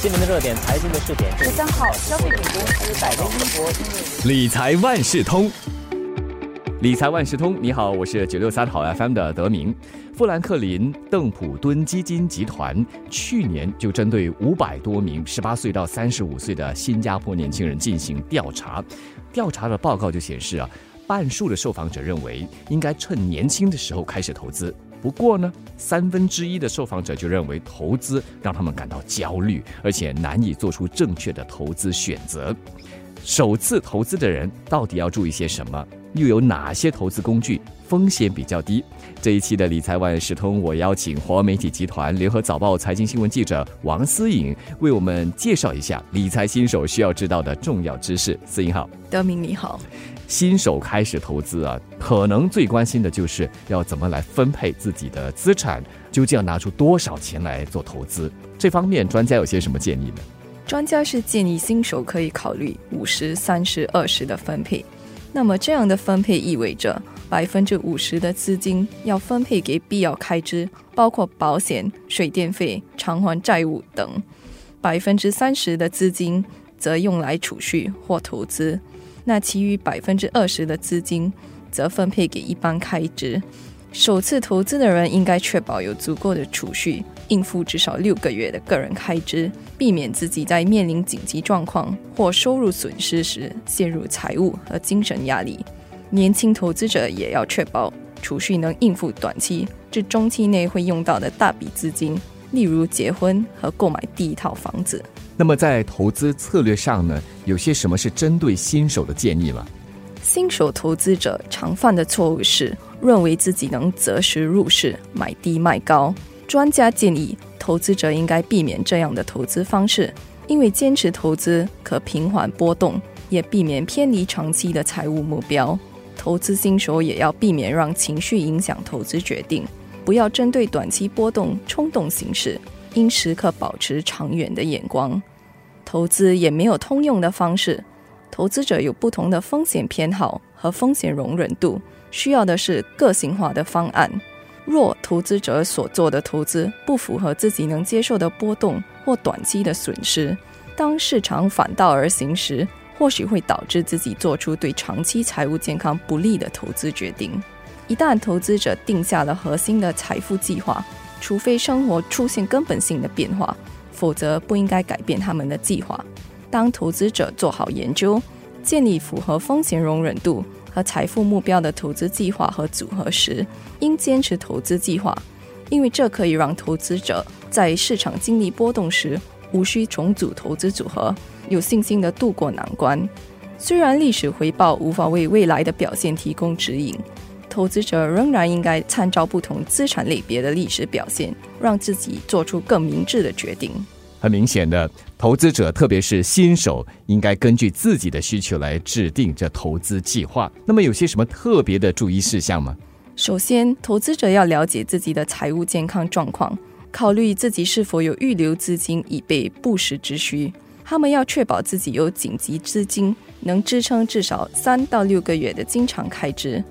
新闻的热点，财经的试点。十三号，消费品公司百威英博理财万事通，理财万事通，你好，我是九六三好 FM 的德明。富兰克林邓普敦基金集团去年就针对五百多名十八岁到三十五岁的新加坡年轻人进行调查，调查的报告就显示啊，半数的受访者认为应该趁年轻的时候开始投资。不过呢，三分之一的受访者就认为投资让他们感到焦虑，而且难以做出正确的投资选择。首次投资的人到底要注意些什么？又有哪些投资工具风险比较低？这一期的理财万事通，我邀请华媒体集团联合早报财经新闻记者王思颖为我们介绍一下理财新手需要知道的重要知识。思颖好，德明你好。新手开始投资啊，可能最关心的就是要怎么来分配自己的资产，究竟要拿出多少钱来做投资？这方面专家有些什么建议呢？专家是建议新手可以考虑五十、三十、二十的分配。那么这样的分配意味着百分之五十的资金要分配给必要开支，包括保险、水电费、偿还债务等；百分之三十的资金则用来储蓄或投资。那其余百分之二十的资金则分配给一般开支。首次投资的人应该确保有足够的储蓄，应付至少六个月的个人开支，避免自己在面临紧急状况或收入损失时陷入财务和精神压力。年轻投资者也要确保储蓄能应付短期至中期内会用到的大笔资金，例如结婚和购买第一套房子。那么在投资策略上呢，有些什么是针对新手的建议吗？新手投资者常犯的错误是认为自己能择时入市，买低卖高。专家建议投资者应该避免这样的投资方式，因为坚持投资可平缓波动，也避免偏离长期的财务目标。投资新手也要避免让情绪影响投资决定，不要针对短期波动冲动行事。应时刻保持长远的眼光，投资也没有通用的方式。投资者有不同的风险偏好和风险容忍度，需要的是个性化的方案。若投资者所做的投资不符合自己能接受的波动或短期的损失，当市场反道而行时，或许会导致自己做出对长期财务健康不利的投资决定。一旦投资者定下了核心的财富计划，除非生活出现根本性的变化，否则不应该改变他们的计划。当投资者做好研究，建立符合风险容忍度和财富目标的投资计划和组合时，应坚持投资计划，因为这可以让投资者在市场经历波动时无需重组投资组合，有信心的度过难关。虽然历史回报无法为未来的表现提供指引。投资者仍然应该参照不同资产类别的历史表现，让自己做出更明智的决定。很明显的，投资者特别是新手，应该根据自己的需求来制定这投资计划。那么，有些什么特别的注意事项吗？首先，投资者要了解自己的财务健康状况，考虑自己是否有预留资金以备不时之需。他们要确保自己有紧急资金，能支撑至少三到六个月的经常开支。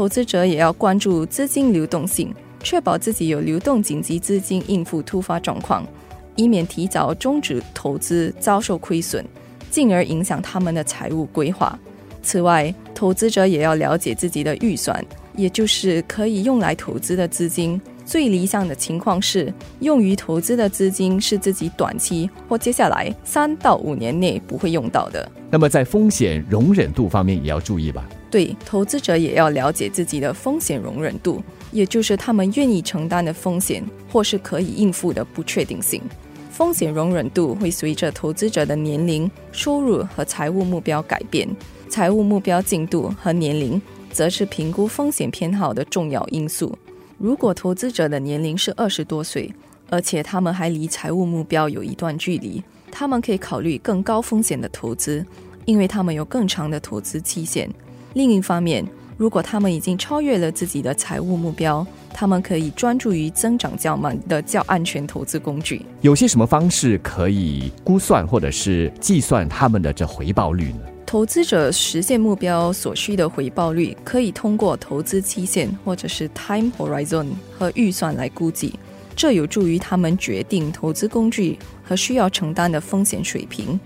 投资者也要关注资金流动性，确保自己有流动紧急资金应付突发状况，以免提早终止投资遭受亏损，进而影响他们的财务规划。此外，投资者也要了解自己的预算，也就是可以用来投资的资金。最理想的情况是，用于投资的资金是自己短期或接下来三到五年内不会用到的。那么，在风险容忍度方面也要注意吧。对，投资者也要了解自己的风险容忍度，也就是他们愿意承担的风险或是可以应付的不确定性。风险容忍度会随着投资者的年龄、收入和财务目标改变。财务目标进度和年龄则是评估风险偏好的重要因素。如果投资者的年龄是二十多岁，而且他们还离财务目标有一段距离，他们可以考虑更高风险的投资，因为他们有更长的投资期限。另一方面，如果他们已经超越了自己的财务目标，他们可以专注于增长较慢的较安全投资工具。有些什么方式可以估算或者是计算他们的这回报率呢？投资者实现目标所需的回报率，可以通过投资期限或者是 time horizon 和预算来估计。这有助于他们决定投资工具和需要承担的风险水平。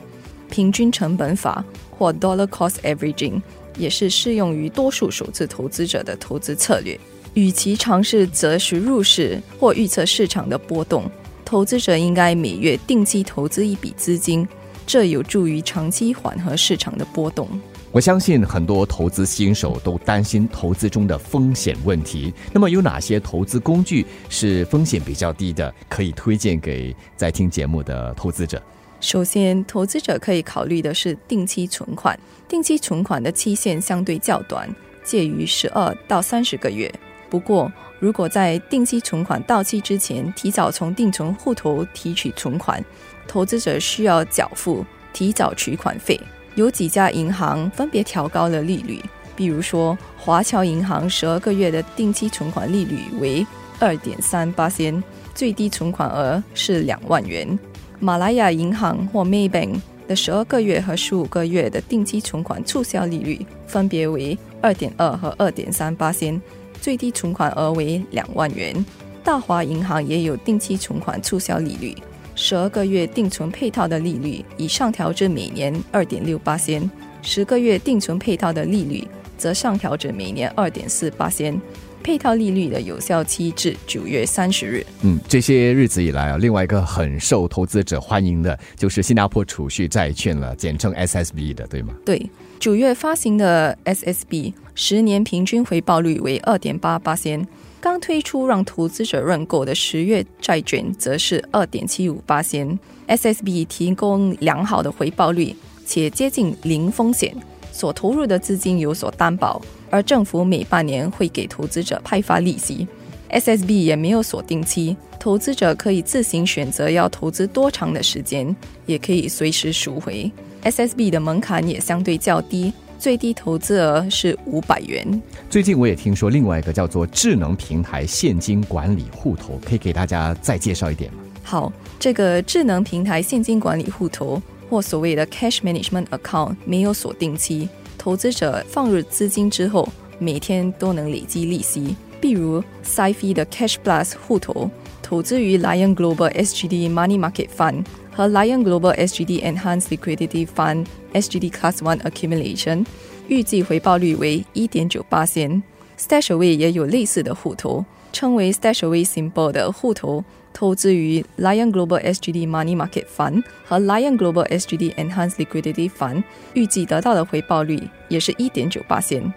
平均成本法或 Dollar Cost Averaging 也是适用于多数首次投资者的投资策略。与其尝试择时入市或预测市场的波动，投资者应该每月定期投资一笔资金，这有助于长期缓和市场的波动。我相信很多投资新手都担心投资中的风险问题。那么有哪些投资工具是风险比较低的，可以推荐给在听节目的投资者？首先，投资者可以考虑的是定期存款。定期存款的期限相对较短，介于十二到三十个月。不过，如果在定期存款到期之前提早从定存户头提取存款，投资者需要缴付提早取款费。有几家银行分别调高了利率，比如说华侨银行十二个月的定期存款利率为二点三八仙，最低存款额是两万元。马来亚银行或 Maybank 的十二个月和十五个月的定期存款促销利率分别为二点二和二点三八仙。最低存款额为两万元。大华银行也有定期存款促销利率，十二个月定存配套的利率已上调至每年二点六八仙，十个月定存配套的利率则上调至每年二点四八仙。配套利率的有效期至九月三十日。嗯，这些日子以来啊，另外一个很受投资者欢迎的就是新加坡储蓄债券了，简称 SSB 的，对吗？对，九月发行的 SSB 十年平均回报率为二点八八仙，刚推出让投资者认购的十月债券则是二点七五八仙。SSB 提供良好的回报率，且接近零风险，所投入的资金有所担保。而政府每半年会给投资者派发利息，SSB 也没有锁定期，投资者可以自行选择要投资多长的时间，也可以随时赎回。SSB 的门槛也相对较低，最低投资额是五百元。最近我也听说另外一个叫做智能平台现金管理户头，可以给大家再介绍一点吗？好，这个智能平台现金管理户头或所谓的 Cash Management Account 没有锁定期。投资者放入资金之后，每天都能累积利息。比如 s i f i 的 Cash Plus 户头，投资于 Lion Global SGD Money Market Fund 和 Lion Global SGD Enhanced Liquidity Fund SGD Class One Accumulation，预计回报率为一点九八仙。Stashaway 也有类似的户头，称为 Stashaway Simple 的户头。投资于 Lion Global SGD Money Market Fund 和 Lion Global SGD Enhanced Liquidity Fund，预计得到的回报率也是一点九八仙。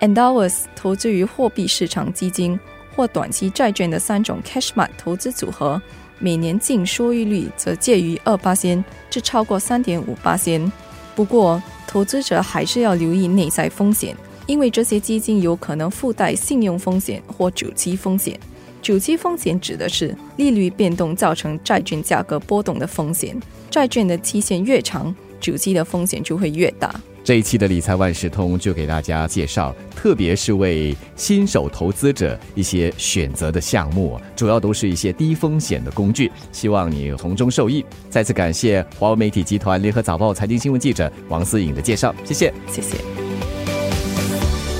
Endowus 投资于货币市场基金或短期债券的三种 Cashmark 投资组合，每年净收益率则介于二八仙至超过三点五八仙。不过，投资者还是要留意内在风险，因为这些基金有可能附带信用风险或久期风险。久期风险指的是利率变动造成债券价格波动的风险，债券的期限越长，主机的风险就会越大。这一期的理财万事通就给大家介绍，特别是为新手投资者一些选择的项目，主要都是一些低风险的工具，希望你从中受益。再次感谢华为媒体集团联合早报财经新闻记者王思颖的介绍，谢谢，谢谢。